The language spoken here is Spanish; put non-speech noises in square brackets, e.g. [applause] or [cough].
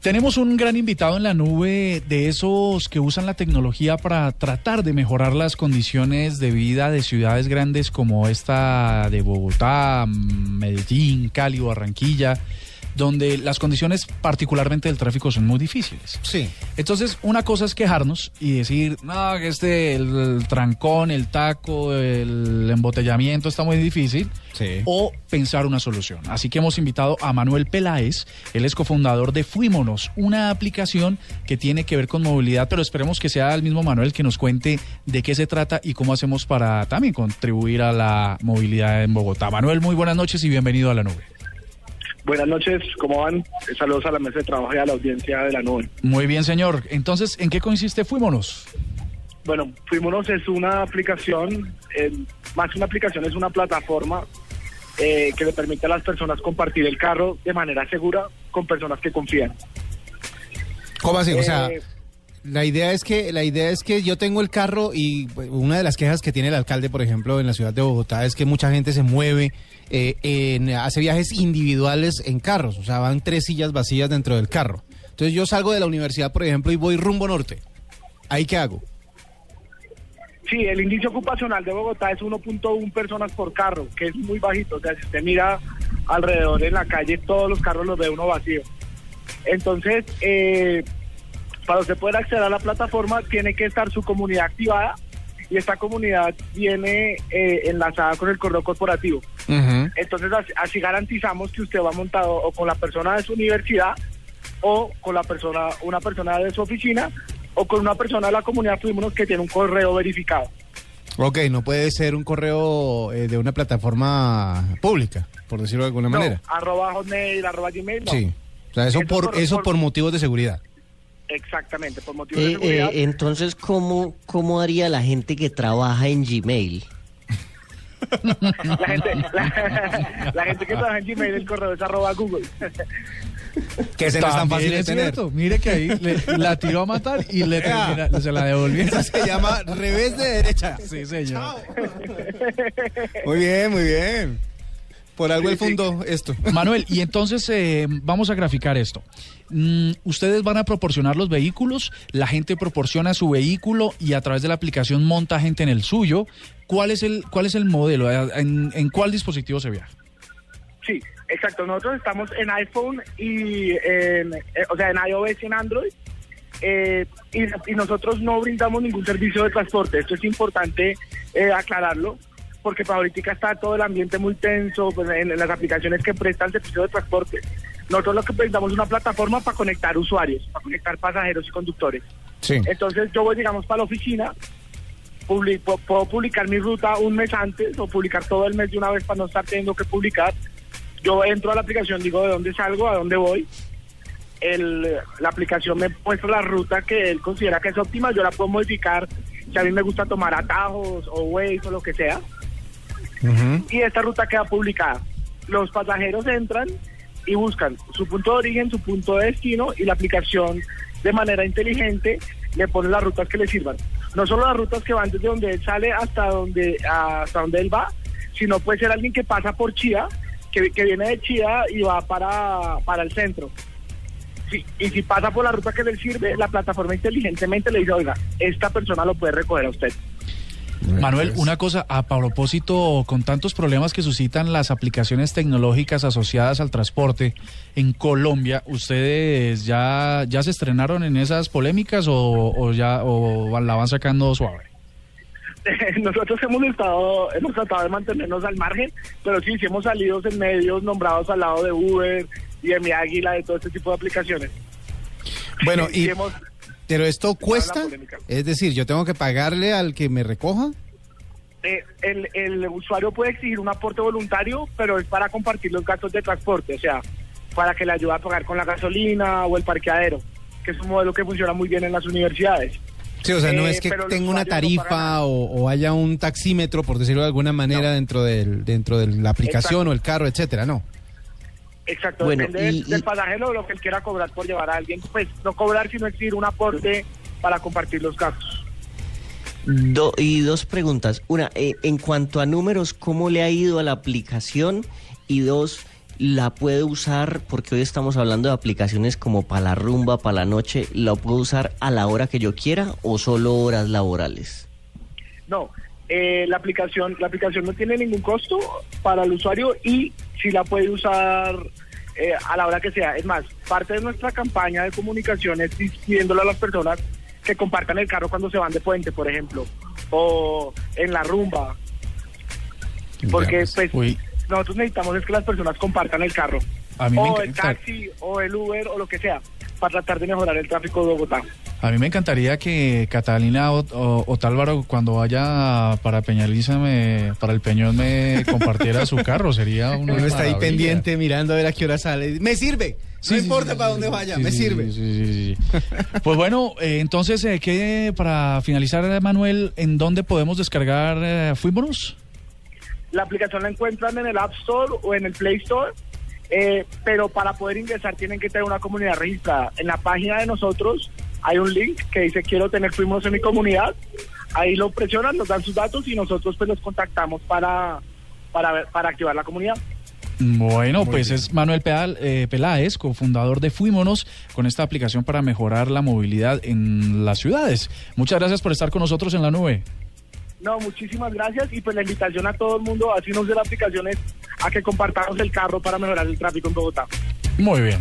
Tenemos un gran invitado en la nube de esos que usan la tecnología para tratar de mejorar las condiciones de vida de ciudades grandes como esta de Bogotá, Medellín, Cali, Barranquilla donde las condiciones particularmente del tráfico son muy difíciles. Sí. Entonces, una cosa es quejarnos y decir, no, que este, el, trancón, el taco, el embotellamiento está muy difícil. Sí. O pensar una solución. Así que hemos invitado a Manuel Peláez, él es cofundador de Fuímonos, una aplicación que tiene que ver con movilidad, pero esperemos que sea el mismo Manuel que nos cuente de qué se trata y cómo hacemos para también contribuir a la movilidad en Bogotá. Manuel, muy buenas noches y bienvenido a la nube. Buenas noches, ¿cómo van? Saludos a la mesa de trabajo y a la audiencia de la nube. Muy bien, señor. Entonces, ¿en qué consiste Fuímonos? Bueno, Fuímonos es una aplicación, eh, más que una aplicación, es una plataforma eh, que le permite a las personas compartir el carro de manera segura con personas que confían. ¿Cómo así? O sea, Eh, la idea es que la idea es que yo tengo el carro y pues, una de las quejas que tiene el alcalde, por ejemplo, en la ciudad de Bogotá es que mucha gente se mueve eh, en, hace viajes individuales en carros, o sea, van tres sillas vacías dentro del carro. Entonces yo salgo de la universidad, por ejemplo, y voy rumbo norte. ¿Ahí qué hago? Sí, el índice ocupacional de Bogotá es 1.1 personas por carro, que es muy bajito. O sea, si usted mira alrededor en la calle, todos los carros los ve uno vacío. Entonces, eh, para usted poder acceder a la plataforma, tiene que estar su comunidad activada y esta comunidad viene eh, enlazada con el correo corporativo. Entonces, así, así garantizamos que usted va montado o con la persona de su universidad o con la persona, una persona de su oficina o con una persona de la comunidad Fuímonos que tiene un correo verificado. Ok, no puede ser un correo eh, de una plataforma pública, por decirlo de alguna No, manera. arroba hotmail, arroba gmail, no. Sí. O sea, eso por, por- eso por- por motivos de seguridad. Exactamente, por motivos de Eh, seguridad. eh, entonces, ¿cómo, ¿cómo haría la gente que trabaja en Gmail? la, gente, la, la gente que trabaja en Gmail, el correo es arroba Google. Que no es tan fácil de es tener. cierto. Mire que ahí le- la tiró a matar y le termina- se la devolvió. Eso se llama revés de derecha. Sí, señor. Muy bien, muy bien. Por algo Sí, él fundó esto. [laughs] Manuel, y entonces eh, vamos a graficar esto. Mm, ustedes van a proporcionar los vehículos, la gente proporciona su vehículo y a través de la aplicación monta gente en el suyo. ¿Cuál es el, cuál es el modelo? ¿En, en cuál dispositivo se viaja? Sí, exacto. Nosotros estamos en iPhone y en, eh, o sea, en iOS y en Android. eh, y, y nosotros no brindamos ningún servicio de transporte. Esto es importante eh, aclararlo, porque para ahorita está todo el ambiente muy tenso pues, en, en las aplicaciones que prestan servicio de transporte. Nosotros lo que brindamos es una plataforma para conectar usuarios, para conectar pasajeros y conductores. Sí. Entonces yo voy, digamos, para la oficina, puedo publicar mi ruta un mes antes o publicar todo el mes de una vez para no estar teniendo que publicar. Yo entro a la aplicación, digo de dónde salgo, a dónde voy. El, la aplicación me muestra la ruta que él considera que es óptima, yo la puedo modificar si a mí me gusta tomar atajos o Waze o lo que sea. Y esta ruta queda publicada. Los pasajeros entran y buscan su punto de origen, su punto de destino y la aplicación de manera inteligente le pone las rutas que le sirvan. No solo las rutas que van desde donde él sale hasta donde hasta donde él va, sino puede ser alguien que pasa por Chía, que, que viene de Chía y va para, para el centro. Sí, y si pasa por la ruta que le sirve, la plataforma inteligentemente le dice, oiga, esta persona lo puede recoger a usted. Manuel, una cosa, a propósito, con tantos problemas que suscitan las aplicaciones tecnológicas asociadas al transporte en Colombia, ¿ustedes ya, ya se estrenaron en esas polémicas o, o ya o la van sacando suave? [laughs] Nosotros hemos estado, hemos tratado de mantenernos al margen, pero sí, sí hemos salido en medios nombrados al lado de Uber y de Mi Águila, de todo este tipo de aplicaciones. Bueno, Sí, y, sí hemos- pero esto cuesta, es decir, yo tengo que pagarle al que me recoja. Eh, el, el usuario puede exigir un aporte voluntario, pero es para compartir los gastos de transporte, o sea, para que le ayude a pagar con la gasolina o el parqueadero. que es un modelo que funciona muy bien en las universidades. Sí, o sea, no Eh, es que tenga una no tarifa o, o haya un taxímetro, por decirlo de alguna manera, No. dentro del dentro de la aplicación Exacto. o el carro, etcétera, ¿no? Exacto, Bueno, depende del, y- del y- pasajero o lo que él quiera cobrar por llevar a alguien. Pues no cobrar, sino exigir un aporte para compartir los gastos. Do- y dos preguntas. Una, eh, en cuanto a números, ¿cómo le ha ido a la aplicación? Y dos, ¿la puede usar? Porque hoy estamos hablando de aplicaciones como para la rumba, para la noche. ¿La puedo usar a la hora que yo quiera o solo horas laborales? No, eh, la aplicación la aplicación no tiene ningún costo para el usuario y si la puede usar eh, a la hora que sea. Es más, parte de nuestra campaña de comunicación es a las personas que compartan el carro cuando se van de puente, por ejemplo, o en la rumba, porque Ya, pues nosotros necesitamos es que las personas compartan el carro, A mí me o el taxi, o el Uber, o lo que sea, para tratar de mejorar el tráfico de Bogotá. A mí me encantaría que Catalina o, o- Otálvaro cuando vaya para Peñaliza, me, para el Peñón, me compartiera su carro. Sería una Uno está ahí pendiente mirando a ver a qué hora sale. Me sirve. Sí, no sí, importa sí, para sí, dónde vaya, sí, me sí, sirve. sí, sí, sí, sí. Pues bueno, eh, entonces, eh, ¿qué, para finalizar, Manuel, ¿en dónde podemos descargar eh, Fuimos? La aplicación la encuentran en el App Store o en el Play Store, eh, pero para poder ingresar tienen que tener una comunidad registrada. En la página de nosotros hay un link que dice quiero tener Fuimos en mi comunidad. Ahí lo presionan, nos dan sus datos y nosotros pues los contactamos para, para, ver- para activar la comunidad. Bueno, pues es Manuel Pedal, eh, Peláez, cofundador de Fuímonos, con esta aplicación para mejorar la movilidad en las ciudades. Muchas gracias por estar con nosotros en la nube. No, muchísimas gracias y pues la invitación a todo el mundo, así no use la aplicación, es a que compartamos el carro para mejorar el tráfico en Bogotá. Muy bien.